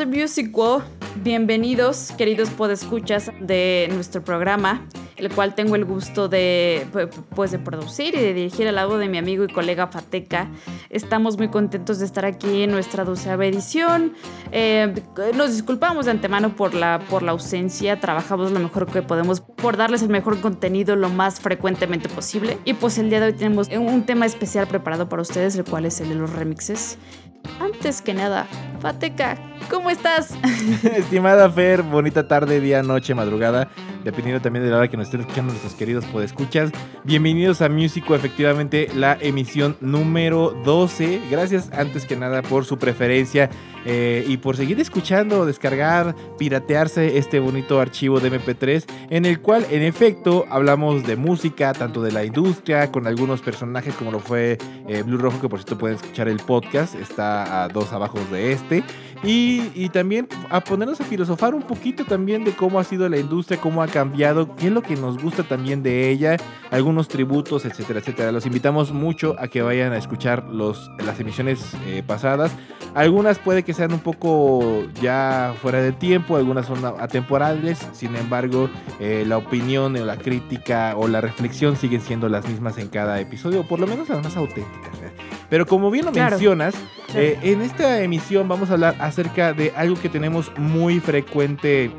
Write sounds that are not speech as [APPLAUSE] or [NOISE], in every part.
de Music Wow. Bienvenidos, queridos podescuchas de nuestro programa, el cual tengo el gusto de, pues, de producir y de dirigir al lado de mi amigo y colega Fateca. Estamos muy contentos de estar aquí en nuestra doceava edición. Eh, nos disculpamos de antemano por la, por la ausencia. Trabajamos lo mejor que podemos por darles el mejor contenido lo más frecuentemente posible. Y pues el día de hoy tenemos un tema especial preparado para ustedes, el cual es el de los remixes. Antes que nada, Fateca, ¿cómo estás? [LAUGHS] Estimada Fer, bonita tarde, día, noche, madrugada, dependiendo también de la hora que nos estén escuchando nuestros queridos podescuchas. Bienvenidos a Músico, efectivamente, la emisión número 12. Gracias antes que nada por su preferencia eh, y por seguir escuchando, descargar, piratearse este bonito archivo de MP3, en el cual, en efecto, hablamos de música, tanto de la industria, con algunos personajes como lo fue eh, Blue Rojo, que por cierto pueden escuchar el podcast, está a dos abajo de este. Y, también a ponernos a filosofar un poquito también de cómo ha sido la industria, cómo ha cambiado, qué es lo que nos gusta también de ella, algunos tributos, etcétera, etcétera. Los invitamos mucho a que vayan a escuchar los, las emisiones eh, pasadas. Algunas puede que sean un poco ya fuera de tiempo, algunas son atemporales, sin embargo eh, la opinión o la crítica o la reflexión siguen siendo las mismas en cada episodio, o por lo menos las más auténticas. Pero como bien lo mencionas, eh, en esta emisión vamos a hablar acerca de algo que tenemos muy frecuente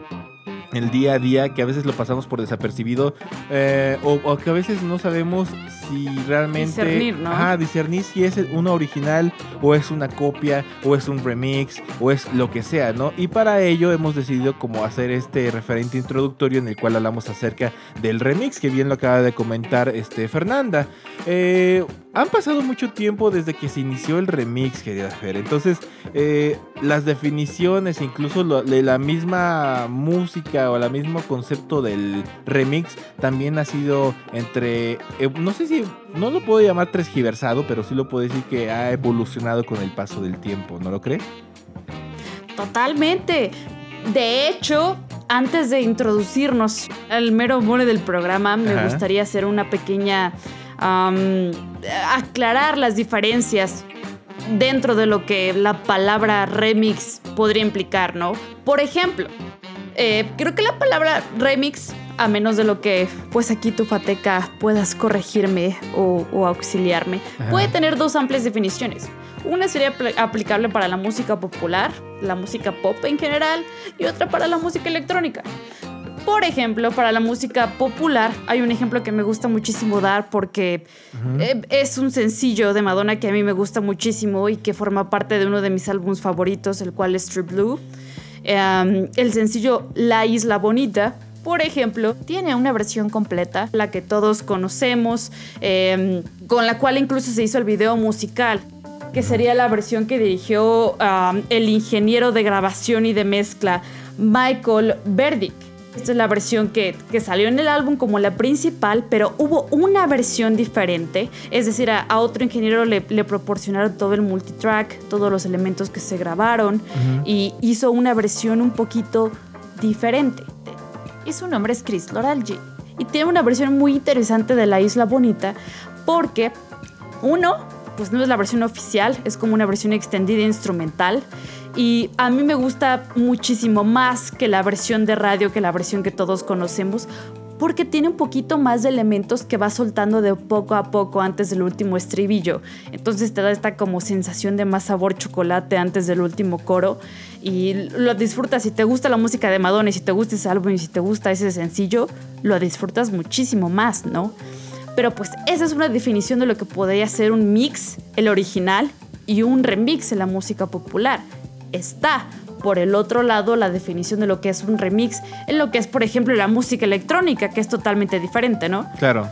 el día a día que a veces lo pasamos por desapercibido eh, o, que a veces no sabemos si realmente discernir, ¿no? discernir si es una original o es una copia o es un remix o es lo que sea, ¿no? Y para ello hemos decidido como hacer este referente introductorio en el cual hablamos acerca del remix que bien lo acaba de comentar este Fernanda. Eh, han pasado mucho tiempo desde que se inició el remix, querida Fer. Entonces, eh, las definiciones, incluso de la misma música o el mismo concepto del remix, también ha sido entre. Eh, no sé si. No lo puedo llamar transgiversado, pero sí lo puedo decir que ha evolucionado con el paso del tiempo, ¿no lo crees? Totalmente. De hecho, antes de introducirnos al mero mole del programa, me gustaría hacer una pequeña aclarar las diferencias dentro de lo que la palabra remix podría implicar, ¿no? Por ejemplo, eh, creo que la palabra remix, a menos de lo que pues aquí tu fateca puedas corregirme o, auxiliarme, puede tener dos amplias definiciones. Una sería aplicable para la música popular, la música pop en general, y otra para la música electrónica. Por ejemplo, para la música popular, hay un ejemplo que me gusta muchísimo dar porque eh, es un sencillo de Madonna que a mí me gusta muchísimo y que forma parte de uno de mis álbumes favoritos, el cual es True Blue. Em, el sencillo La Isla Bonita, por ejemplo, tiene una versión completa, la que todos conocemos, em, con la cual incluso se hizo el video musical, que sería la versión que dirigió el ingeniero de grabación y de mezcla Michael Verdick. Esta es la versión que, salió en el álbum como la principal, pero hubo una versión diferente. Es decir, a, otro ingeniero le, proporcionaron todo el multitrack, todos los elementos que se grabaron y hizo una versión un poquito diferente. Y su nombre es Chris Loralgi. Y tiene una versión muy interesante de La Isla Bonita porque, uno, pues no es la versión oficial, es como una versión extendida instrumental y a mí me gusta muchísimo más que la versión de radio, que la versión que todos conocemos, porque tiene un poquito más de elementos que va soltando de poco a poco antes del último estribillo. Entonces te da esta como sensación de más sabor chocolate antes del último coro y lo disfrutas. Si te gusta la música de Madonna si te gusta ese álbum y si te gusta ese sencillo, lo disfrutas muchísimo más, ¿no? Pero pues esa es una definición de lo que podría ser un mix, el original, y un remix en la música popular está por el otro lado la definición de lo que es un remix en lo que es, por ejemplo, la música electrónica, que es totalmente diferente, ¿no? Claro.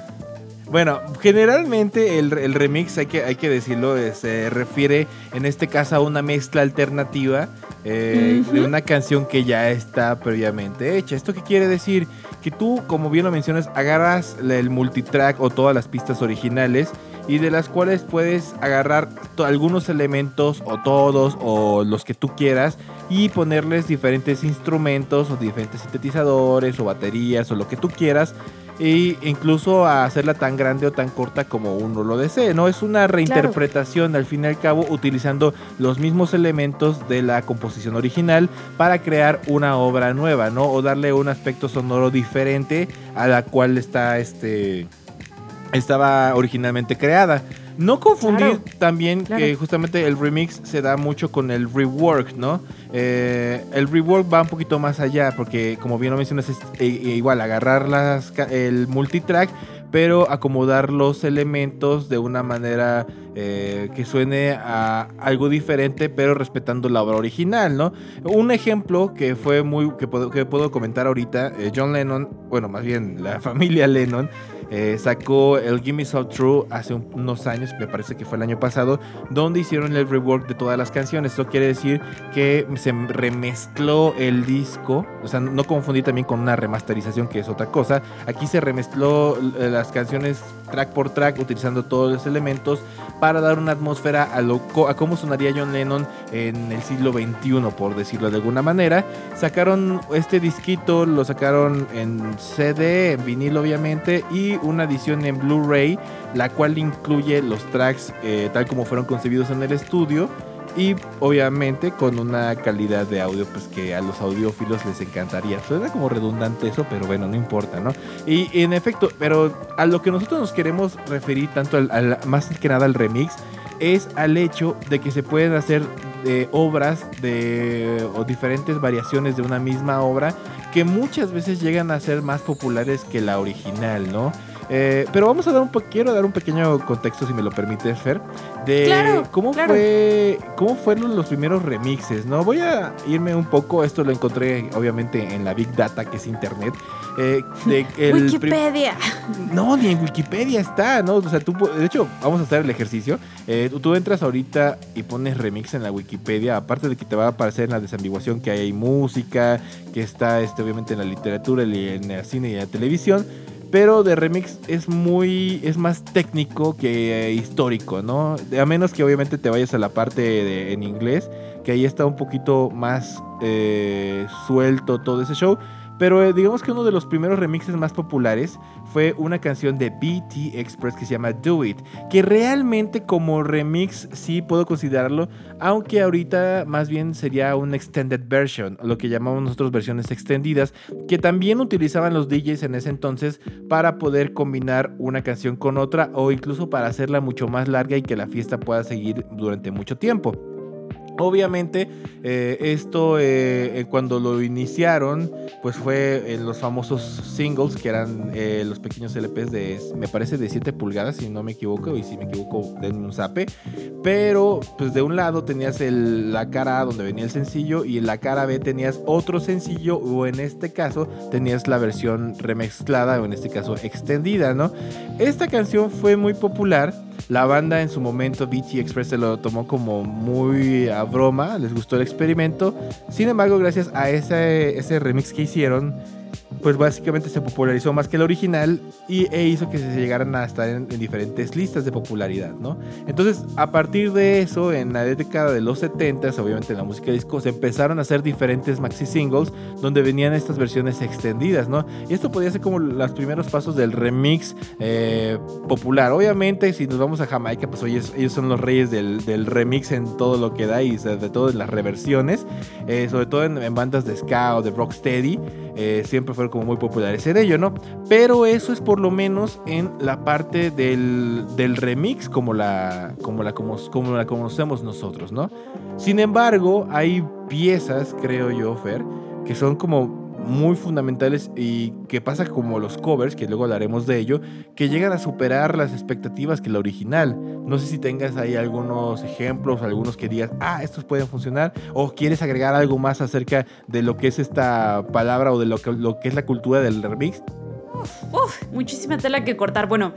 Bueno, generalmente el, remix, hay que, hay que decirlo, eh, se refiere en este caso a una mezcla alternativa eh, de una canción que ya está previamente hecha. ¿Esto qué quiere decir? Que tú, como bien lo mencionas, agarras el multitrack o todas las pistas originales y de las cuales puedes agarrar algunos elementos o todos o los que tú quieras y ponerles diferentes instrumentos o diferentes sintetizadores o baterías o lo que tú quieras e incluso a hacerla tan grande o tan corta como uno lo desee, ¿no? Es una reinterpretación al fin y al cabo utilizando los mismos elementos de la composición original para crear una obra nueva, ¿no? O darle un aspecto sonoro diferente a la cual está este estaba originalmente creada. No confundir también que justamente el remix se da mucho con el rework, ¿no? Eh, el rework va un poquito más allá, porque como bien lo mencionas, es eh, igual agarrar las, el multitrack, pero acomodar los elementos de una manera eh, que suene a algo diferente, pero respetando la obra original, ¿no? Un ejemplo que fue muy que puedo, que puedo comentar ahorita, John Lennon, bueno, más bien la [LAUGHS] familia Lennon eh, sacó el Gimme So True hace unos años, me parece que fue el año pasado, donde hicieron el rework de todas las canciones. Esto quiere decir que se remezcló el disco, o sea, no confundí también con una remasterización, que es otra cosa. Aquí se remezcló eh, las canciones track por track, utilizando todos los elementos para dar una atmósfera a, lo, a cómo sonaría John Lennon en el siglo XXI, por decirlo de alguna manera. Sacaron este disquito, lo sacaron en CD, en vinil obviamente, y una edición en Blu-ray, la cual incluye los tracks eh, tal como fueron concebidos en el estudio y obviamente con una calidad de audio pues que a los audiófilos les encantaría. Suena como redundante eso, pero bueno, no importa, ¿no? Y, en efecto, pero a lo que nosotros nos queremos referir tanto al, más que nada al remix es al hecho de que se pueden hacer eh, obras de o diferentes variaciones de una misma obra que muchas veces llegan a ser más populares que la original, ¿no? Eh, pero vamos a dar un quiero dar un pequeño contexto, si me lo permite, Fer, de cómo fue cómo fueron los primeros remixes, ¿no? Voy a irme un poco, esto lo encontré obviamente en la Big Data, que es internet. Eh, de [LAUGHS] el Wikipedia. No, ni en Wikipedia está, ¿no? O sea, tú, de hecho, vamos a hacer el ejercicio. Eh, tú, entras ahorita y pones remix en la Wikipedia, aparte de que te va a aparecer en la desambiguación que hay música, que está este, obviamente en la literatura, en el cine y en la televisión pero de remix es muy, es más técnico que eh, histórico, ¿no? A menos que obviamente te vayas a la parte en inglés, que ahí está un poquito más eh, suelto todo ese show. Pero eh, digamos que uno de los primeros remixes más populares fue una canción de BT Express que se llama Do It, que realmente como remix sí puedo considerarlo, aunque ahorita más bien sería un extended version, lo que llamamos nosotros versiones extendidas, que también utilizaban los DJs en ese entonces para poder combinar una canción con otra o incluso para hacerla mucho más larga y que la fiesta pueda seguir durante mucho tiempo. Obviamente, eh, esto eh, cuando lo iniciaron, pues fue en los famosos singles, que eran eh, los pequeños LPs de, me parece, de 7 pulgadas, si no me equivoco, y si me equivoco, denme un zape. Pero, pues de un lado tenías la cara A donde venía el sencillo, y en la cara B tenías otro sencillo, o en este caso, tenías la versión remezclada, o en este caso extendida, ¿no? Esta canción fue muy popular la banda en su momento, BT Express, se lo tomó como muy a broma, les gustó el experimento. Sin embargo, gracias a ese, ese remix que hicieron, pues básicamente se popularizó más que el original y, e hizo que se llegaran a estar en, diferentes listas de popularidad, ¿no? Entonces, a partir de eso, en la década de los 70, obviamente en la música disco, se empezaron a hacer diferentes maxi singles donde venían estas versiones extendidas, ¿no? Y esto podía ser como los primeros pasos del remix eh, popular. Obviamente, si nos vamos a Jamaica, pues ellos, ellos son los reyes del, remix en todo lo que da y sobre todo en las reversiones, eh, sobre todo en, bandas de ska o de rocksteady. Eh, fueron como muy populares en ello, ¿no? Pero eso es por lo menos en la parte del, remix como la, como, la, como, como la conocemos nosotros, ¿no? Sin embargo, hay piezas, creo yo, Fer, que son como muy fundamentales y que pasa como los covers, que luego hablaremos de ello, que llegan a superar las expectativas que la original. No sé si tengas ahí algunos ejemplos, algunos que digas, ah, estos pueden funcionar, o quieres agregar algo más acerca de lo que es esta palabra o de lo que, lo que es la cultura del remix. Uf, muchísima tela que cortar. Bueno,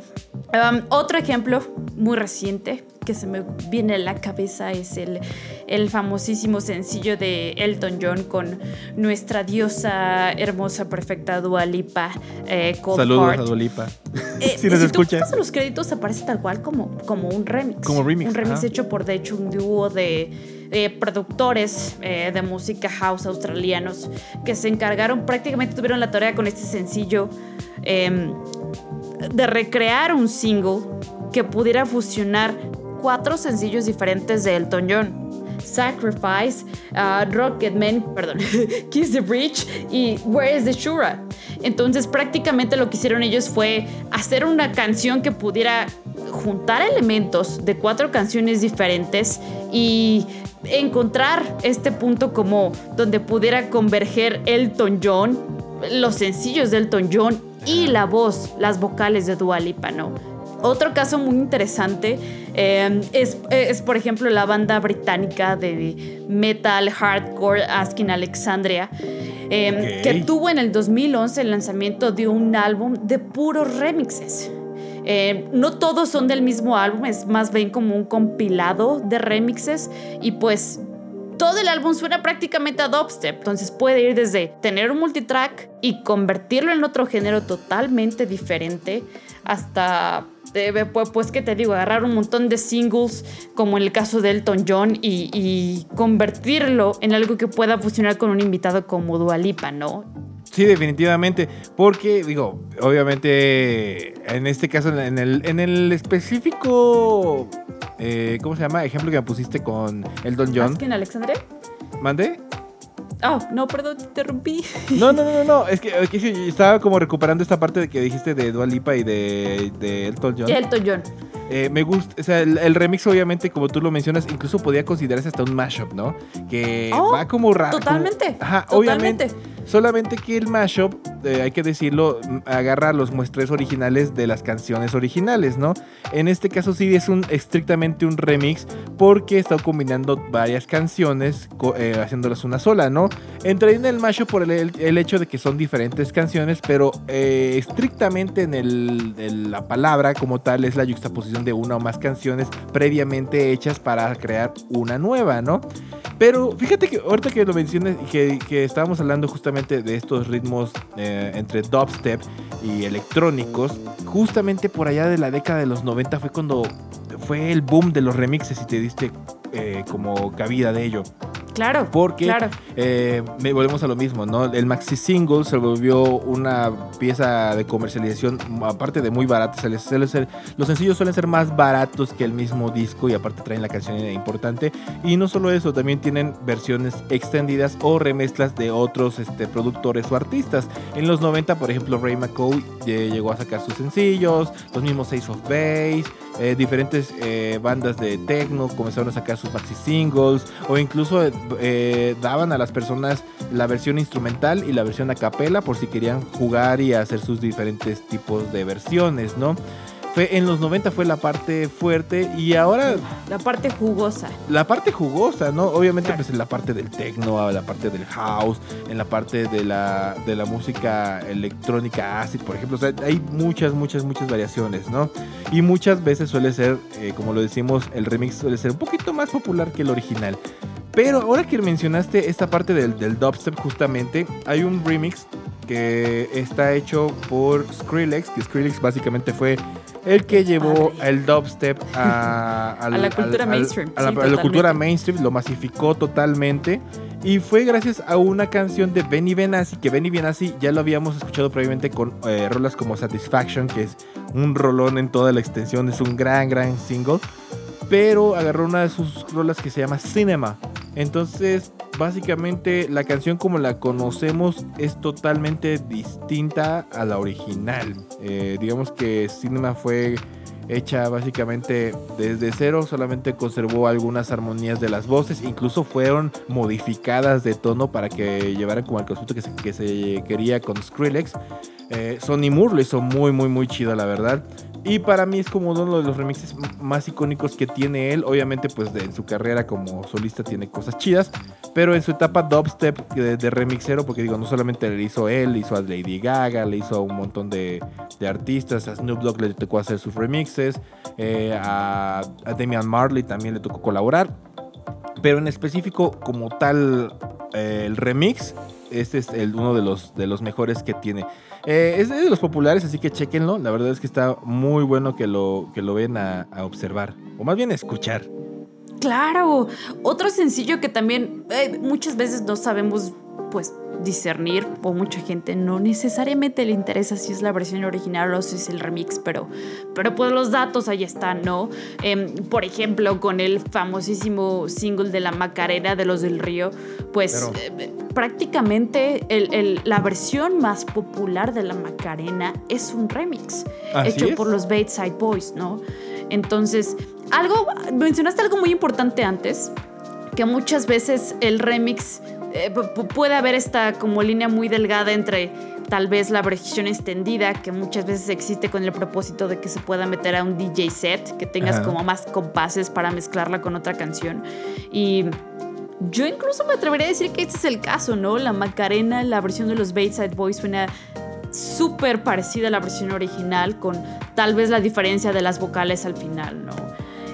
um, otro ejemplo muy reciente que se me viene a la cabeza es el, el famosísimo sencillo de Elton John con nuestra diosa hermosa, perfecta Dualipa. Eh, Saludos a Dualipa. Eh, [LAUGHS] si nos si escucha. Tú los créditos aparece tal cual como, como un remix. Como remix. Un remix hecho por, de hecho, un dúo de eh, productores eh, de música house australianos que se encargaron, prácticamente tuvieron la tarea con este sencillo em, de recrear un single que pudiera fusionar cuatro sencillos diferentes de Elton John. Sacrifice, uh, Rocketman, perdón, [LAUGHS] Kiss the Bridge y Where is the Shura. Entonces prácticamente lo que hicieron ellos fue hacer una canción que pudiera juntar elementos de cuatro canciones diferentes y encontrar este punto como donde pudiera converger Elton John, los sencillos de Elton John y la voz, las vocales de Dua Lipa, ¿no? Otro caso muy interesante eh, es, es, por ejemplo, la banda británica de metal hardcore Asking Alexandria, eh, que tuvo en el 2011 el lanzamiento de un álbum de puros remixes. Eh, no todos son del mismo álbum, es más bien como un compilado de remixes y pues todo el álbum suena prácticamente a dubstep, entonces puede ir desde tener un multitrack y convertirlo en otro género totalmente diferente hasta eh, pues, pues que te digo, agarrar un montón de singles como en el caso de Elton John y, convertirlo en algo que pueda funcionar con un invitado como Dualipa, ¿no? Sí, definitivamente. Porque, digo, obviamente, en este caso, en el, en el específico, eh, ¿cómo se llama? Ejemplo que me pusiste con el Don John. en Alexandre? ¿Mande? Oh, no, perdón, te interrumpí. [LAUGHS] No, no, no, no, es que, estaba como recuperando esta parte de que dijiste de Dua Lipa y de, de Elton John. Elton John. Eh, me gusta, o sea, el, remix obviamente, como tú lo mencionas, incluso podía considerarse hasta un mashup, ¿no? Que oh, va como raro. Totalmente. ajá, obviamente. Solamente que el mashup, eh, hay que decirlo, agarra los muestres originales de las canciones originales, ¿no? En este caso sí es un estrictamente un remix porque está combinando varias canciones eh, haciéndolas una sola, ¿no? Entra en el mashup por el, hecho de que son diferentes canciones, pero eh, estrictamente en, el, la palabra como tal es la juxtaposición de una o más canciones previamente hechas para crear una nueva, ¿no? Pero fíjate que ahorita que lo mencionas, que, que estábamos hablando justamente de estos ritmos eh, entre dubstep y electrónicos, justamente por allá de la década de los 90 fue cuando fue el boom de los remixes y te diste eh, como cabida de ello. Claro. Porque claro. Eh, volvemos a lo mismo, ¿no? El maxi single se volvió una pieza de comercialización, aparte de muy barata. ser, los sencillos suelen ser más baratos que el mismo disco y aparte traen la canción importante. Y no solo eso, también tienen versiones extendidas o remezclas de otros este, productores o artistas. En los 90, por ejemplo, Ray McCoy eh, llegó a sacar sus sencillos, los mismos Ace of Base. Eh, diferentes eh, bandas de techno comenzaron a sacar sus maxi singles o incluso eh, daban a las personas la versión instrumental y la versión a capela por si querían jugar y hacer sus diferentes tipos de versiones, ¿no? Fue, en los 90 fue la parte fuerte y ahora... La parte jugosa. La parte jugosa, ¿no? Obviamente pues en la parte del techno, la parte del house, en la parte de la, de la música electrónica acid, por ejemplo. O sea, hay muchas, muchas, muchas variaciones, ¿no? Y muchas veces suele ser, eh, como lo decimos, el remix suele ser un poquito más popular que el original. Pero ahora que mencionaste esta parte del, del dubstep, justamente, hay un remix que está hecho por Skrillex, que Skrillex básicamente fue el que llevó el dubstep a, la cultura mainstream. a, la, cultura mainstream, lo masificó totalmente. Y fue gracias a una canción de Benny Benassi, que Benny Benassi ya lo habíamos escuchado previamente con eh, rolas como Satisfaction, que es un rolón en toda la extensión, es un gran, gran single. Pero agarró una de sus rolas que se llama Cinema. Entonces, básicamente la canción como la conocemos es totalmente distinta a la original. Eh, digamos que Cinema fue hecha básicamente desde cero, solamente conservó algunas armonías de las voces, incluso fueron modificadas de tono para que llevaran como el concepto que se, que se quería con Skrillex. Eh, Sonny Moore lo hizo muy, muy, muy chido, la verdad. Y para mí es como uno de los remixes más icónicos que tiene él. Obviamente, pues en su carrera como solista tiene cosas chidas. Pero en su etapa dubstep de, remixero, porque digo, no solamente le hizo él, le hizo a Lady Gaga, le hizo a un montón de, artistas. A Snoop Dogg le tocó hacer sus remixes. Eh, a, Damian Marley también le tocó colaborar. Pero en específico, como tal, eh, el remix, este es el, uno de los, de los mejores que tiene. Eh, es de los populares, así que chequenlo. La verdad es que está muy bueno que lo, que lo ven a, observar. O más bien a escuchar. Claro, otro sencillo que también eh, muchas veces no sabemos pues discernir o mucha gente no necesariamente le interesa si es la versión original o si es el remix, pero, pero pues los datos ahí están, ¿no? Em, por ejemplo, con el famosísimo single de la Macarena de los del Río, pues eh, prácticamente la versión más popular de la Macarena es un remix hecho por los Bateside Boys, ¿no? Entonces, algo, mencionaste algo muy importante antes, que muchas veces el remix eh, puede haber esta como línea muy delgada entre tal vez la versión extendida que muchas veces existe con el propósito de que se pueda meter a un DJ set, que tengas como más compases para mezclarla con otra canción. Y yo incluso me atrevería a decir que este es el caso, ¿no? La Macarena, la versión de los Bateside Boys suena súper parecida a la versión original, con tal vez la diferencia de las vocales al final, ¿no?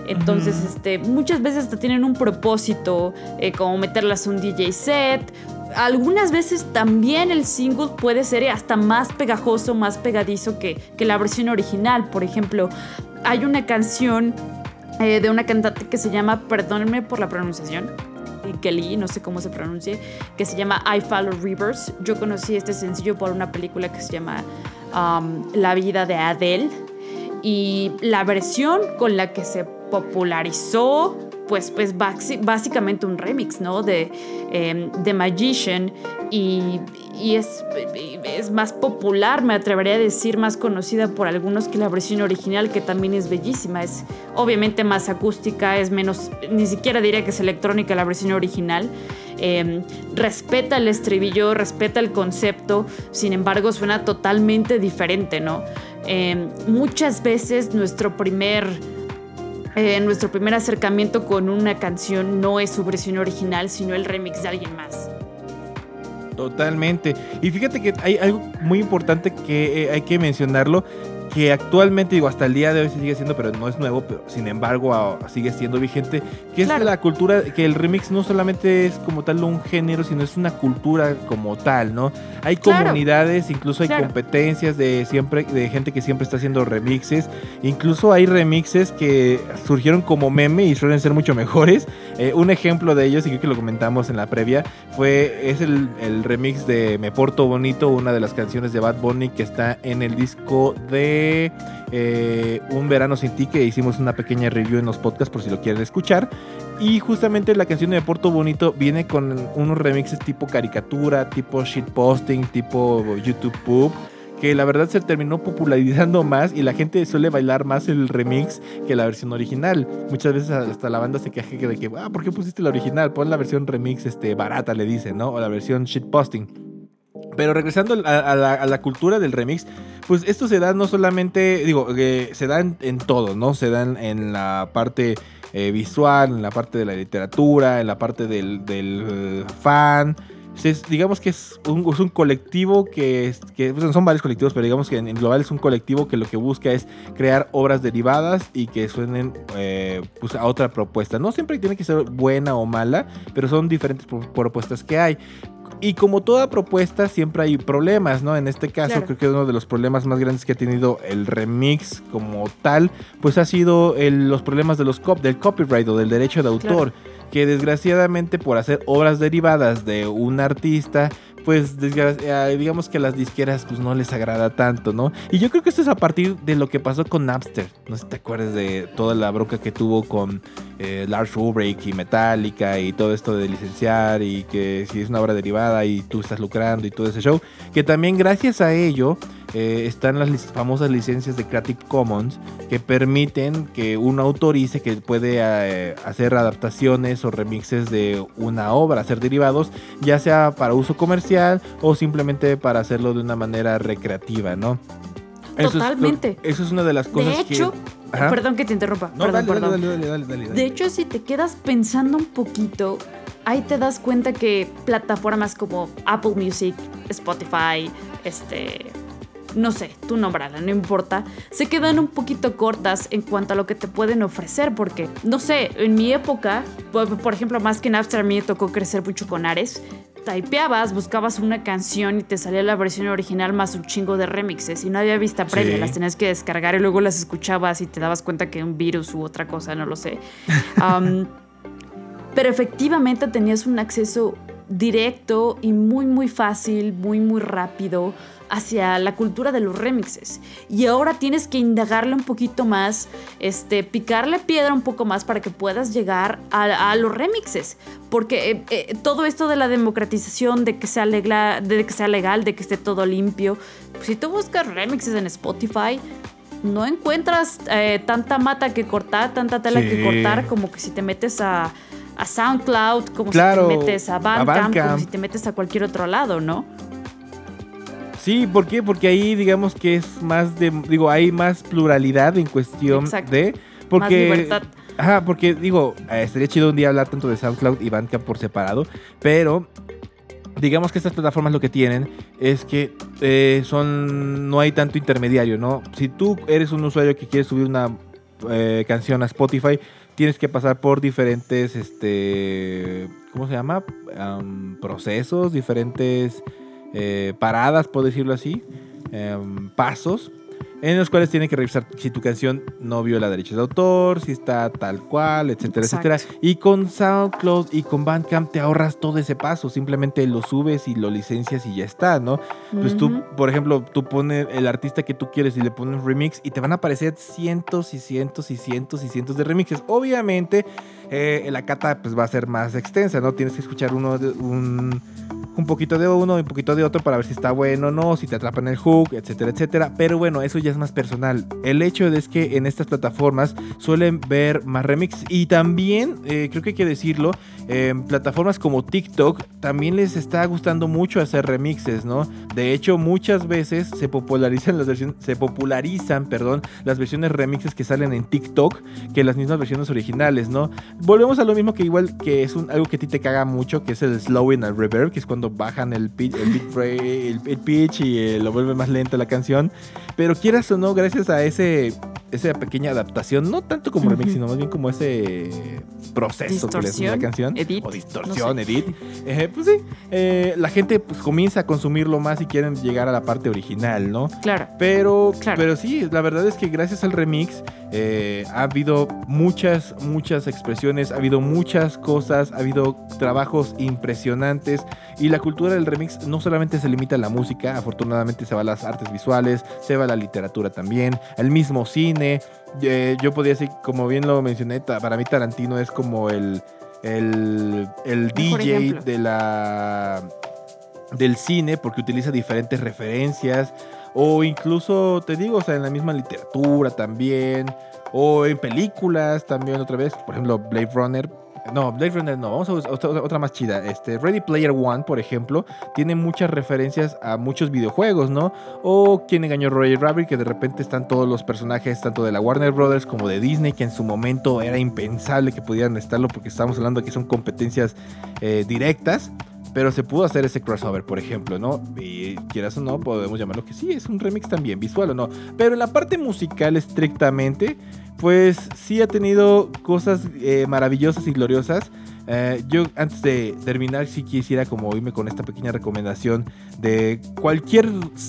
Entonces, este, muchas veces hasta tienen un propósito, eh, como meterlas un DJ set. Algunas veces también el single puede ser hasta más pegajoso, más pegadizo que, la versión original. Por ejemplo, hay una canción eh, de una cantante que se llama, perdónenme por la pronunciación, Kelly, no sé cómo se pronuncie, que se llama I Follow Rivers. Yo conocí este sencillo por una película que se llama um, La vida de Adele. Y la versión con la que se popularizó, pues, pues básicamente un remix, ¿no? De The Magician y, es, es, más popular, me atrevería a decir, más conocida por algunos que la versión original, que también es bellísima. Es obviamente más acústica, es menos, ni siquiera diría que es electrónica la versión original. Em, respeta el estribillo, respeta el concepto, sin embargo suena totalmente diferente, ¿no? Em, muchas veces nuestro primer eh, nuestro primer acercamiento con una canción no es su versión original, sino el remix de alguien más. Totalmente. Y fíjate que hay algo muy importante que eh, hay que mencionarlo, que actualmente, digo, hasta el día de hoy se sigue siendo, pero no es nuevo, pero sin embargo sigue siendo vigente, que es la cultura, que el remix no solamente es como tal un género, sino es una cultura como tal, ¿no? Hay comunidades, incluso hay competencias de siempre, de gente que siempre está haciendo remixes, incluso hay remixes que surgieron como meme y suelen ser mucho mejores. [LAUGHS] Eh, un ejemplo de ellos, y creo que lo comentamos en la previa, fue, es el, el remix de Me Porto Bonito, una de las canciones de Bad Bunny que está en el disco de eh, un verano sin ti, que hicimos una pequeña review en los podcasts por si lo quieren escuchar. Y justamente la canción de Puerto Bonito viene con unos remixes tipo caricatura, tipo shitposting, tipo YouTube Poop que la verdad se terminó popularizando más y la gente suele bailar más el remix que la versión original. Muchas veces hasta la banda se queja de que, ah, ¿por qué pusiste la original? Pon la versión remix este, barata, le dicen, ¿no? O la versión shitposting. Pero regresando a, la, cultura del remix, pues esto se da no solamente, digo, se da en, todo, ¿no? Se da en, la parte eh, visual, en la parte de la literatura, en la parte del, del fan. digamos que es un, colectivo que, que pues, son varios colectivos, pero digamos que en, global es un colectivo que lo que busca es crear obras derivadas y que suenen eh, pues, a otra propuesta. No siempre tiene que ser buena o mala, pero son diferentes propuestas que hay. Y como toda propuesta, siempre hay problemas, ¿no? En este caso, creo que uno de los problemas más grandes que ha tenido el remix como tal, pues ha sido los problemas de los cop del copyright o del derecho de autor. Que desgraciadamente por hacer obras derivadas de un artista, pues eh, digamos que a las disqueras pues no les agrada tanto, ¿no? Y yo creo que esto es a partir de lo que pasó con Napster. No sé si te acuerdas de toda la bronca que tuvo con eh, Lars y Metallica y todo esto de licenciar y que si es una obra derivada y tú estás lucrando y todo ese show. Que también gracias a ello eh, están las famosas licencias de Creative Commons que permiten que uno autorice que puede eh, hacer adaptaciones o remixes de una obra, hacer derivados, ya sea para uso comercial o simplemente para hacerlo de una manera recreativa, ¿no? Totalmente. Eso es, una de las cosas de hecho, Perdón que te interrumpa. perdón, perdón. de hecho, si te quedas pensando un poquito, ahí te das cuenta que plataformas como Apple Music, Spotify, este, no sé, tú nombrala, no importa, se quedan un poquito cortas en cuanto a lo que te pueden ofrecer, porque, no sé, en mi época, por, ejemplo, más que en After, a mí me tocó crecer mucho con Ares, typeabas, buscabas una canción y te salía la versión original más un chingo de remixes y no había vista previa, las tenías que descargar y luego las escuchabas y te dabas cuenta que un virus u otra cosa, no lo sé. [LAUGHS] pero efectivamente tenías un acceso directo y muy muy fácil, muy muy rápido hacia la cultura de los remixes. Y ahora tienes que indagarle un poquito más, este, picarle piedra un poco más para que puedas llegar a, los remixes. Porque eh, eh, todo esto de la democratización, de que, sea legal, de que sea legal, de que esté todo limpio, si tú buscas remixes en Spotify, no encuentras eh, tanta mata que cortar, tanta tela que cortar, como que si te metes a, SoundCloud, como si te metes a Bandcamp, como si te metes a cualquier otro lado, ¿no? Sí, ¿por qué? Porque ahí digamos que es más de, digo, hay más pluralidad en cuestión de... Porque, más libertad. Ajá, porque digo, eh, sería chido un día hablar tanto de SoundCloud y Bandcamp por separado, pero digamos que estas plataformas lo que tienen es que eh, son no hay tanto intermediario, ¿no? Si tú eres un usuario que quiere subir una eh, canción a Spotify, tienes que pasar por diferentes, este, ¿cómo se llama? procesos, diferentes eh, paradas, puedo decirlo así, em, pasos, en los cuales tienen que revisar si tu canción no viola derechos de autor, si está tal cual, etcétera, etcétera. Y con SoundCloud y con Bandcamp te ahorras todo ese paso, simplemente lo subes y lo licencias y ya está, ¿no? Pues tú, por ejemplo, tú pones el artista que tú quieres y le pones remix y te van a aparecer cientos y cientos y cientos y cientos de remixes. Obviamente, eh, la cata pues va a ser más extensa, ¿no? Tienes que escuchar uno de un un poquito de uno y un poquito de otro para ver si está bueno o no, si te atrapan el hook, etcétera, etcétera. Pero bueno, eso ya es más personal. El hecho es que en estas plataformas suelen ver más remixes y también, eh, creo que hay que decirlo, en plataformas como TikTok también les está gustando mucho hacer remixes, ¿no? De hecho, muchas veces se popularizan las versiones, se popularizan, perdón, las versiones remixes que salen en TikTok que las mismas versiones originales, ¿no? Volvemos a lo mismo que igual que es algo que a ti te caga mucho, que es el slowing al reverb, que es cuando bajan el, pitch, el, el, pitch y eh, lo vuelve más lento la canción. Pero quieras o no, gracias a ese esa pequeña adaptación, no tanto como remix, sino más bien como ese proceso que le hace la canción. O distorsión, edit. Eh, pues sí, eh, la gente pues, comienza a consumirlo más y quieren llegar a la parte original, ¿no? Claro. Pero, pero sí, la verdad es que gracias al remix eh, ha habido muchas, muchas expresiones, ha habido muchas cosas, ha habido trabajos impresionantes y la cultura del remix no solamente se limita a la música, afortunadamente se va a las artes visuales, se va a la literatura también, al mismo cine. Eh, yo podría decir, como bien lo mencioné, para mí Tarantino es como el, el, el DJ de la, del cine porque utiliza diferentes referencias o incluso, te digo, o sea, en la misma literatura también. O en películas también otra vez. Por ejemplo, Blade Runner. No, Blade Runner no. Vamos a otra, más chida. Este, Ready Player One, por ejemplo, tiene muchas referencias a muchos videojuegos, ¿no? O Quien engañó a Roger Rabbit, que de repente están todos los personajes, tanto de la Warner Brothers como de Disney, que en su momento era impensable que pudieran estarlo, porque estamos hablando que son competencias eh, directas. Pero se pudo hacer ese crossover, por ejemplo, ¿no? Y quieras o no, podemos llamarlo que sí, es un remix también, visual o no. Pero en la parte musical estrictamente, pues sí ha tenido cosas eh, maravillosas y gloriosas. Eh, yo antes de terminar sí quisiera como irme con esta pequeña recomendación de cualquier,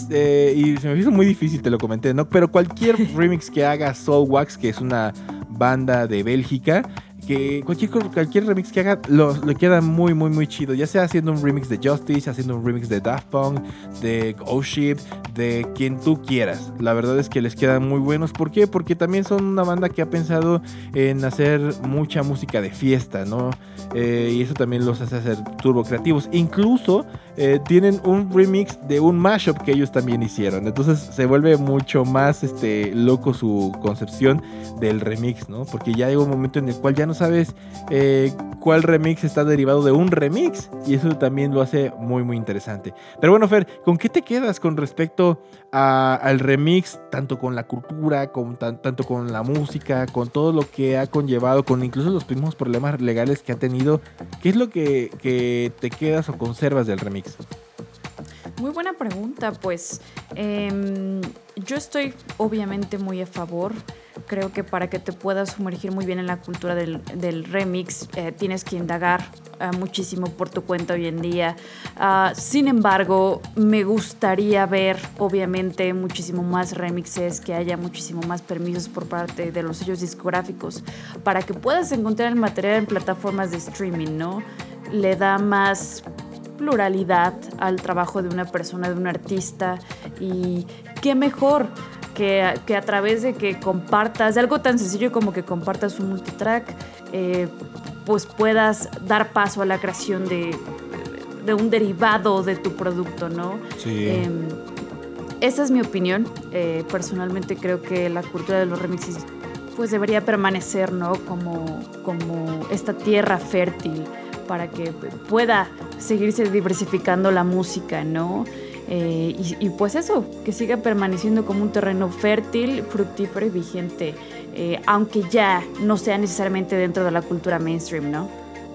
eh, y se me hizo muy difícil, te lo comenté, ¿no? Pero cualquier [LAUGHS] remix que haga Soulwax, que es una banda de Bélgica, que cualquier, cualquier remix que haga lo, le queda muy, muy, muy chido. Ya sea haciendo un remix de Justice, haciendo un remix de Daft Punk, de Ghost Ship, de quien tú quieras. La verdad es que les quedan muy buenos. ¿Por qué? Porque también son una banda que ha pensado en hacer mucha música de fiesta, ¿no? Eh, y eso también los hace hacer turbo creativos. Incluso eh, tienen un remix de un mashup que ellos también hicieron. Entonces se vuelve mucho más este, loco su concepción del remix, ¿no? Porque ya llega un momento en el cual ya no sabes eh, cuál remix está derivado de un remix. Y eso también lo hace muy, muy interesante. Pero bueno, Fer, ¿con qué te quedas con respecto al remix? Tanto con la cultura, con, tanto con la música, con todo lo que ha conllevado, con incluso los mismos problemas legales que ha tenido. ¿Qué es lo que, que te quedas o conservas del remix? Muy buena pregunta, pues em, yo estoy obviamente muy a favor. Creo que para que te puedas sumergir muy bien en la cultura del, remix, eh, tienes que indagar ah, muchísimo por tu cuenta hoy en día. Ah, sin embargo, me gustaría ver, obviamente, muchísimo más remixes, que haya muchísimo más permisos por parte de los sellos discográficos para que puedas encontrar el material en plataformas de streaming, ¿no? Le da más pluralidad al trabajo de una persona, de un artista y qué mejor que, a través de que compartas, de algo tan sencillo como que compartas un multitrack, eh, pues puedas dar paso a la creación de, de, un derivado de tu producto, ¿no? Sí. Em, esa es mi opinión. Eh, personalmente creo que la cultura de los remixes pues debería permanecer, ¿no? Como, como esta tierra fértil para que pueda seguirse diversificando la música, ¿no? Eh, y, pues eso, que siga permaneciendo como un terreno fértil, fructífero y vigente, eh, aunque ya no sea necesariamente dentro de la cultura mainstream, ¿no?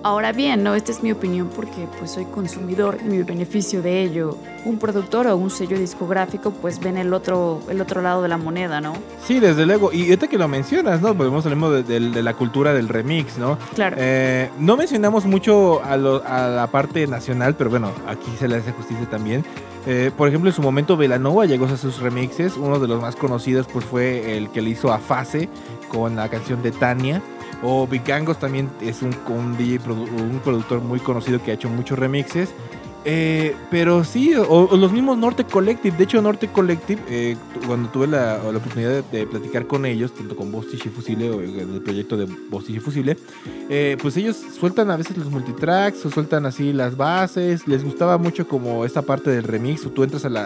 Ahora bien, no, esta es mi opinión porque pues soy consumidor y mi beneficio de ello. Un productor o un sello discográfico pues ven el otro, el otro lado de la moneda, ¿no? Sí, desde luego. Y ahorita que lo mencionas, ¿no? Podemos hablar de, de, la cultura del remix, ¿no? Claro. Eh, no mencionamos mucho a, a, la parte nacional, pero bueno, aquí se le hace justicia también. Eh, por ejemplo, en su momento Velanova llegó a sus remixes. Uno de los más conocidos pues fue el que le hizo a Fase con la canción de Tania. O Vicangos también es un, un, un productor muy conocido que ha hecho muchos remixes. Eh, pero sí, o, los mismos Norte Collective. De hecho, Norte Collective, eh, cuando tuve la, oportunidad de, platicar con ellos, tanto con Bostich y Fusile, o en el proyecto de Bostich y Fusile, eh, pues ellos sueltan a veces los multitracks, o sueltan así las bases. Les gustaba mucho como esta parte del remix, o tú entras al,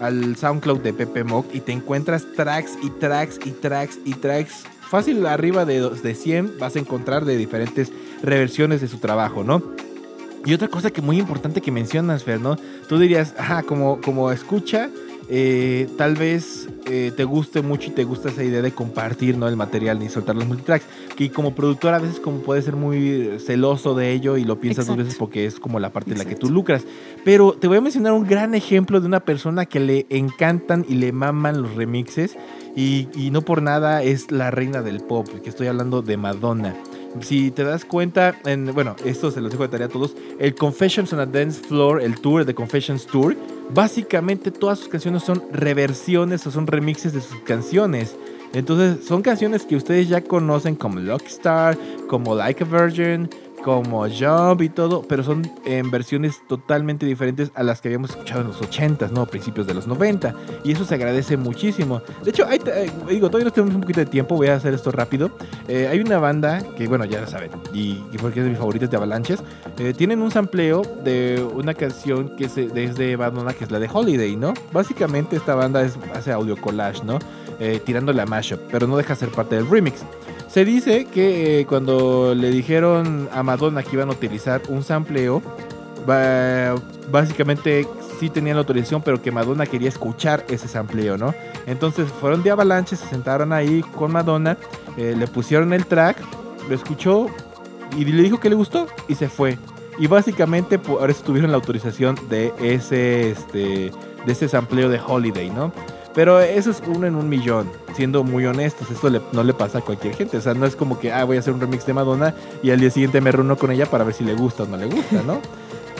al, SoundCloud de Pepe Mock y te encuentras tracks y tracks y tracks y tracks. Fácil, arriba de, de 100 vas a encontrar de diferentes reversiones de su trabajo, ¿no? Y otra cosa que muy importante que mencionas, Fer, ¿no? Tú dirías, ajá, como, como escucha, eh, tal vez eh, te guste mucho y te gusta esa idea de compartir ¿no? el material y soltar los multitracks. Que como productor a veces como puede ser muy celoso de ello y lo piensas dos veces porque es como la parte en la que tú lucras. Pero te voy a mencionar un gran ejemplo de una persona que le encantan y le maman los remixes. Y, y no por nada es la reina del pop, que estoy hablando de Madonna si te das cuenta, en, bueno, esto se los dejo de tarea a todos, el Confessions on a Dance Floor, el tour de Confessions Tour, básicamente todas sus canciones son reversiones o son remixes de sus canciones. Entonces son canciones que ustedes ya conocen como Lucky Star, como Like a Virgin, como Jump y todo, pero son en versiones totalmente diferentes a las que habíamos escuchado en los 80s, ¿no? Principios de los 90. Y eso se agradece muchísimo. De hecho, hay, eh, digo, todavía nos tenemos un poquito de tiempo, voy a hacer esto rápido. Eh, hay una banda que, bueno, ya la saben, y, porque es de mis favoritos de Avalanches, eh, tienen un sampleo de una canción que es desde Madonna, que es la de Holiday, ¿no? Básicamente esta banda es, hace audio collage, ¿no? tirándole a mashup, pero no deja ser parte del remix. Se dice que eh, cuando le dijeron a Madonna que iban a utilizar un sampleo, básicamente sí tenían la autorización, pero que Madonna quería escuchar ese sampleo, ¿no? Entonces fueron de Avalanche, se sentaron ahí con Madonna, eh, le pusieron el track, lo escuchó y le dijo que le gustó y se fue. Y básicamente por eso tuvieron la autorización de ese, este, de ese sampleo de Holiday, ¿no? Pero eso es uno en un millón, siendo muy honestos. Esto no le pasa a cualquier gente. O sea, no es como que, ah, voy a hacer un remix de Madonna y al día siguiente me reúno con ella para ver si le gusta o no le gusta, ¿no? [LAUGHS]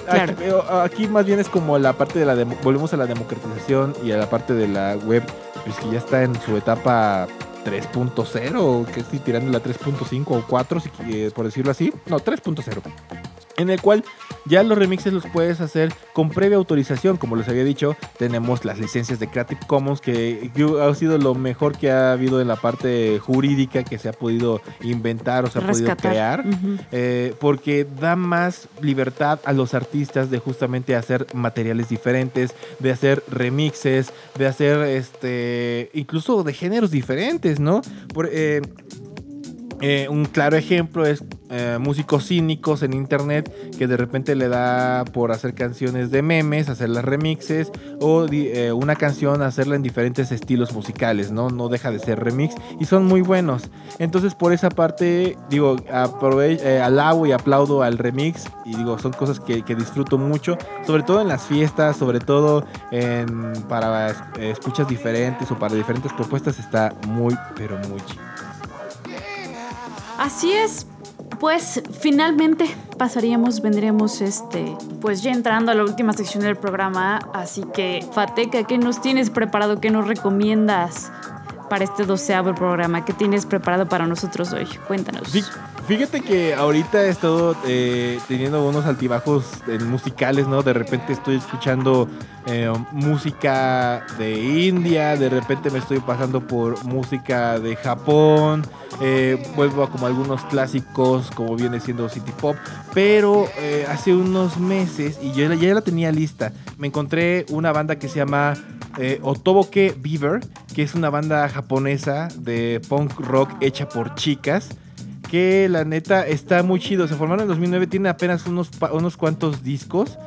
Claro. Aquí, más bien es como la parte de la... volvemos a la democratización y a la parte de la web, pues que ya está en su etapa 3.0, que estoy tirando la 3.5 o 4, si, por decirlo así. No, 3.0 en el cual ya los remixes los puedes hacer con previa autorización, como les había dicho, tenemos las licencias de Creative Commons que, ha sido lo mejor que ha habido en la parte jurídica que se ha podido inventar o se ha podido crear, eh, porque da más libertad a los artistas de justamente hacer materiales diferentes, de hacer remixes, de hacer este, incluso de géneros diferentes, ¿no? Por, eh, eh, un claro ejemplo es eh, músicos cínicos en internet que de repente le da por hacer canciones de memes, hacer las remixes o eh, una canción hacerla en diferentes estilos musicales, ¿no? No deja de ser remix y son muy buenos. Entonces por esa parte digo, alabo y aplaudo al remix y digo, son cosas que, disfruto mucho, sobre todo en las fiestas, sobre todo para escuchas diferentes o para diferentes propuestas está muy, pero muy chido. Así es, pues finalmente pasaríamos, vendríamos este, pues ya entrando a la última sección del programa, así que Fateca, ¿qué nos tienes preparado? ¿Qué nos recomiendas para este doceavo programa? ¿Qué tienes preparado para nosotros hoy? Cuéntanos. Fíjate que ahorita he estado eh, teniendo unos altibajos musicales, ¿no? De repente estoy escuchando eh, música de India, de repente me estoy pasando por música de Japón, eh, vuelvo a como algunos clásicos como viene siendo City Pop, pero hace unos meses, y yo ya la tenía lista, me encontré una banda que se llama Otoboke Beaver, que es una banda japonesa de punk rock hecha por chicas que la neta está muy chido. Se formaron en 2009, tiene apenas unos, unos cuantos discos.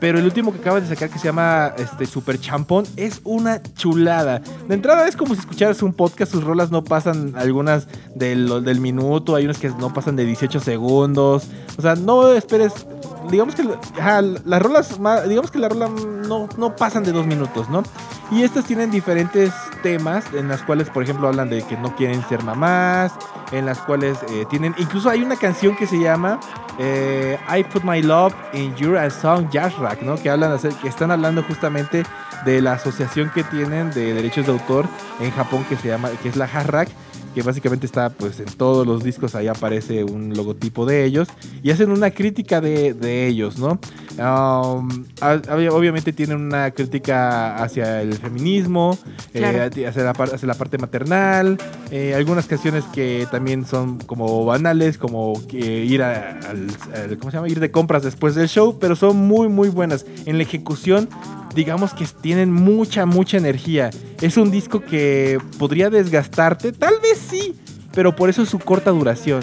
Pero el último que acaba de sacar, que se llama este, Super Champón, es una chulada. De entrada es como si escucharas un podcast, sus rolas no pasan algunas del, del minuto, hay unas que no pasan de 18 segundos. O sea, no esperes digamos que las rolas, digamos que las rolas no, no pasan de dos minutos, ¿no? Y estas tienen diferentes temas en las cuales, por ejemplo, hablan de que no quieren ser mamás, en las cuales eh, tienen, incluso hay una canción que se llama eh, I Put My Love in Your Song Jazz Rack, ¿no? Que hablan, que están hablando justamente de la asociación que tienen de derechos de autor en Japón que se llama, que es la Rack que básicamente está pues en todos los discos, ahí aparece un logotipo de ellos y hacen una crítica de, de ellos, ¿no? Um, obviamente tienen una crítica hacia el feminismo, eh, hacia, la, hacia, la, parte maternal, eh, algunas canciones que también son como banales, como ir a, al, ¿cómo se llama? Ir de compras después del show, pero son muy muy buenas. En la ejecución digamos que tienen mucha, mucha energía. Es un disco que podría desgastarte, tal vez sí, pero por eso es su corta duración.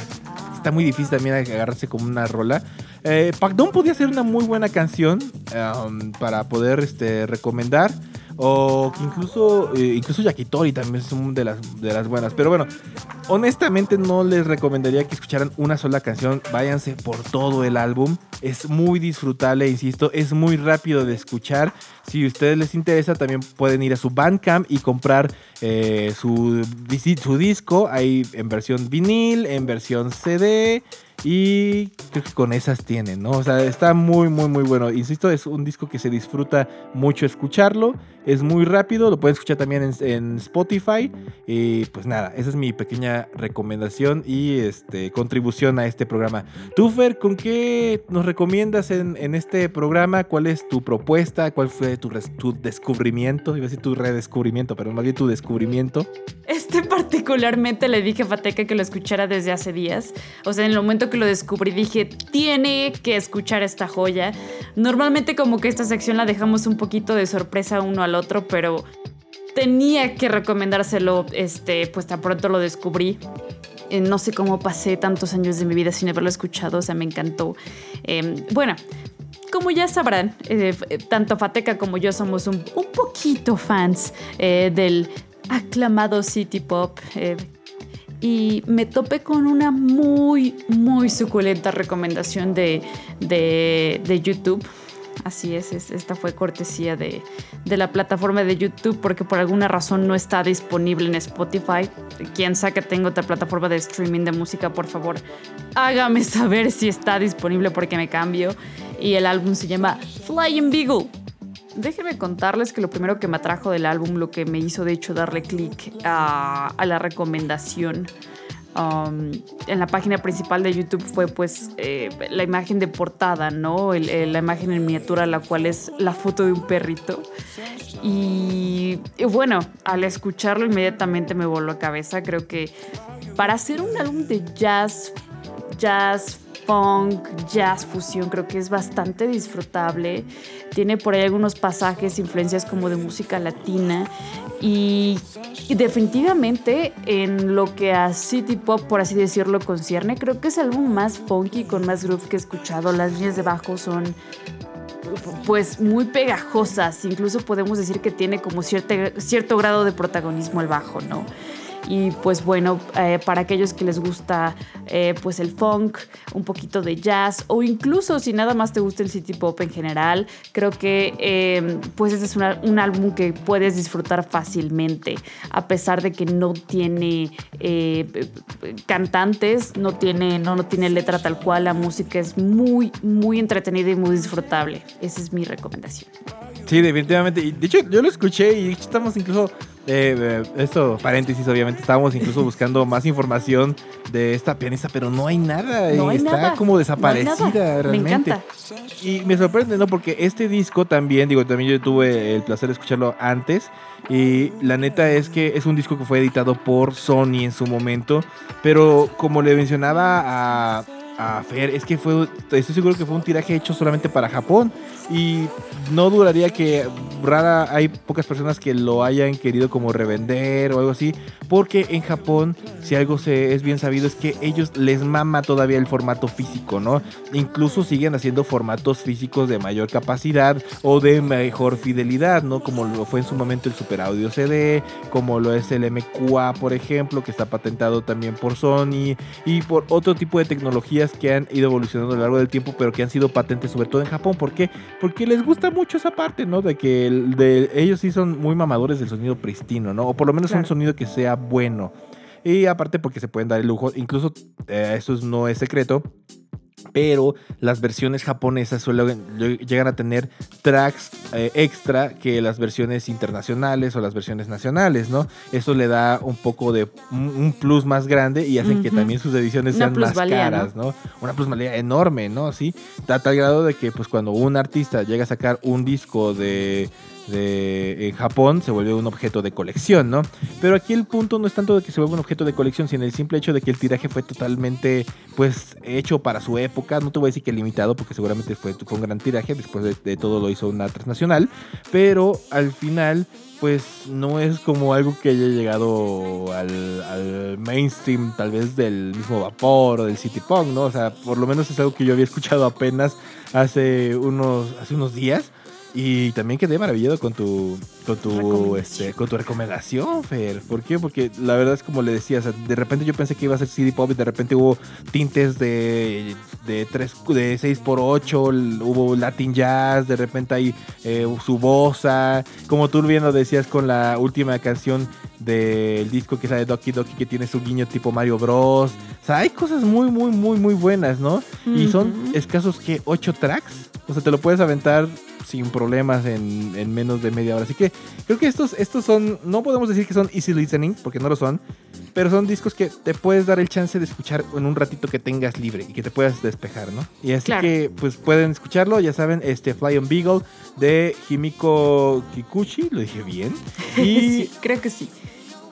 Está muy difícil también agarrarse como una rola. Eh, podría ser una muy buena canción um, para poder este, recomendar. O que incluso, eh, incluso Yakitori también es una de las, de las buenas. Pero bueno, honestamente no les recomendaría que escucharan una sola canción. Váyanse por todo el álbum. Es muy disfrutable, insisto. Es muy rápido de escuchar. Si a ustedes les interesa, también pueden ir a su Bandcamp y comprar eh, su, disco. Hay en versión vinil, en versión CD. Y creo que con esas tienen, ¿no? O sea, está muy, muy, muy bueno. Insisto, es un disco que se disfruta mucho escucharlo. Es muy rápido, lo pueden escuchar también en, Spotify. Y pues nada, esa es mi pequeña recomendación y este, contribución a este programa. Tú, Fer, ¿con qué nos recomiendas en, este programa? ¿Cuál es tu propuesta? ¿Cuál fue tu, tu descubrimiento? Iba a decir tu redescubrimiento, pero más bien tu descubrimiento. Este particularmente le dije a Fateca que lo escuchara desde hace días. O sea, en el momento que lo descubrí dije, tiene que escuchar esta joya. Normalmente como que esta sección la dejamos un poquito de sorpresa uno al otro, pero tenía que recomendárselo, este, pues tan pronto lo descubrí. Eh, no sé cómo pasé tantos años de mi vida sin haberlo escuchado, o sea, me encantó. Em, bueno, como ya sabrán, eh, tanto Fateca como yo somos un, poquito fans eh, del aclamado City Pop y me topé con una muy, muy suculenta recomendación de, YouTube. Así es, esta fue cortesía de, la plataforma de YouTube porque por alguna razón no está disponible en Spotify. Quien sabe que tengo otra plataforma de streaming de música, por favor, hágame [LAUGHS] saber si está disponible porque me cambio. Y el álbum se llama Flying Beagle. Déjenme contarles que lo primero que me atrajo del álbum, lo que me hizo de hecho darle clic a, la recomendación um, en la página principal de YouTube fue pues eh, la imagen de portada, ¿no? la imagen en miniatura, la cual es la foto de un perrito. Y, y, bueno, al escucharlo inmediatamente me voló a cabeza. Creo que para hacer un álbum de jazz, jazz punk, jazz, fusión, creo que es bastante disfrutable. Tiene por ahí algunos pasajes, influencias como de música latina. Y, definitivamente en lo que a City Pop, por así decirlo, concierne, creo que es el álbum más funky, con más groove que he escuchado. Las líneas de bajo son pues muy pegajosas. Incluso podemos decir que tiene como cierto grado de protagonismo el bajo, ¿no? Y pues bueno, eh, para aquellos que les gusta eh, pues el funk, un poquito de jazz o incluso si nada más te gusta el city pop en general, creo que eh, pues este es un álbum que puedes disfrutar fácilmente, a pesar de que no tiene cantantes, no tiene, no, no tiene letra tal cual, la música es muy, muy entretenida y muy disfrutable. Esa es mi recomendación. Sí, definitivamente. Y de hecho, yo lo escuché y estamos incluso. Eh, esto, paréntesis, obviamente, estábamos incluso buscando más información de esta pianista, pero no hay nada. No hay está como desaparecida realmente. Me encanta. Y me sorprende, ¿no? Porque este disco también, digo, también yo tuve el placer de escucharlo antes. Y la neta es que es un disco que fue editado por Sony en su momento. Pero como le mencionaba a, a Fer, es que fue, estoy seguro que fue un tiraje hecho solamente para Japón y no duraría que rara hay pocas personas que lo hayan querido como revender o algo así, porque en Japón si algo se es bien sabido es que ellos les mama todavía el formato físico, ¿no? Incluso siguen haciendo formatos físicos de mayor capacidad o de mejor fidelidad, ¿no? Como lo fue en su momento el Super Audio CD, como lo es el MQA, por ejemplo, que está patentado también por Sony y por otro tipo de tecnologías que han ido evolucionando a lo largo del tiempo, pero que han sido patentes sobre todo en Japón. ¿Por qué? Porque les gusta mucho esa parte, ¿no? De que de, ellos sí son muy mamadores del sonido pristino, ¿no? O por lo menos un sonido que sea bueno. Y aparte porque se pueden dar el lujo, incluso eh, eso no es secreto, pero las versiones japonesas suelen llegan a tener tracks eh, extra que las versiones internacionales o las versiones nacionales, ¿no? Eso le da un poco de un plus más grande y hacen que también sus ediciones sean más caras, ¿no? Una plusvalía enorme, ¿no? Así, a tal grado de que pues cuando un artista llega a sacar un disco de de, en Japón se vuelve un objeto de colección, ¿no? Pero aquí el punto no es tanto de que se vuelva un objeto de colección, sino el simple hecho de que el tiraje fue totalmente, pues, hecho para su época. No te voy a decir que limitado, porque seguramente fue, fue un gran tiraje, después de, todo lo hizo una transnacional, pero al final pues no es como algo que haya llegado al, al, mainstream tal vez del mismo vapor o del city punk, ¿no? O sea, por lo menos es algo que yo había escuchado apenas hace unos, hace unos días y también quedé maravillado con tu, con tu, este, con tu recomendación, Fer. ¿Por qué? Porque la verdad es como le decías, de repente yo pensé que iba a ser CD pop y de repente hubo tintes de, de, 3, de 6x8, hubo Latin Jazz, de repente hay eh, su bossa, como tú bien lo decías con la última canción del disco que sale Doki Doki que tiene su guiño tipo Mario Bros. O sea, hay cosas muy, muy, muy, muy buenas, ¿no? Y son escasos que 8 tracks. O sea, te lo puedes aventar sin problemas en, menos de media hora. Así que creo que estos, estos son, no podemos decir que son easy listening, porque no lo son, pero son discos que te puedes dar el chance de escuchar en un ratito que tengas libre y que te puedas despejar, ¿no? Y así que pues pueden escucharlo, ya saben, este Fly on Beagle de Himiko Kikuchi, lo dije bien. [LAUGHS] Y creo que sí.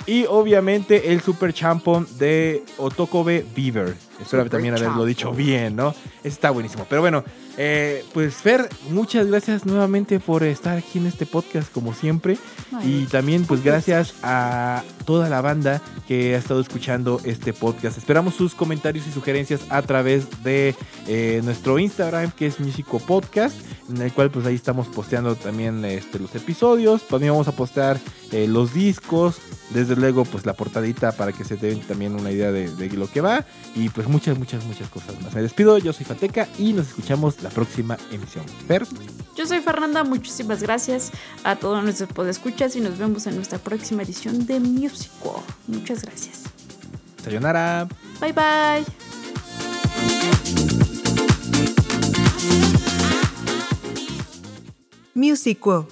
Y obviamente el Super Champon de Otokobe Beaver. Espero también haberlo dicho bien, ¿no? Está buenísimo. Pero bueno, eh, pues Fer, muchas gracias nuevamente por estar aquí en este podcast como siempre. y también pues gracias a toda la banda que ha estado escuchando este podcast. Esperamos sus comentarios y sugerencias a través de eh, nuestro Instagram que es Musico Podcast, en el cual pues ahí estamos posteando también este, los episodios. También vamos a postear eh, los discos, desde luego pues la portadita para que se den también una idea de, de lo que va. Y pues muchas, muchas, muchas cosas más. Me despido, yo soy Fateca y nos escuchamos la próxima emisión. Per. Yo soy Fernanda, muchísimas gracias a todos nuestros podescuchas y nos vemos en nuestra próxima edición de Musico. Muchas gracias. Sayonara. Bye bye. Musico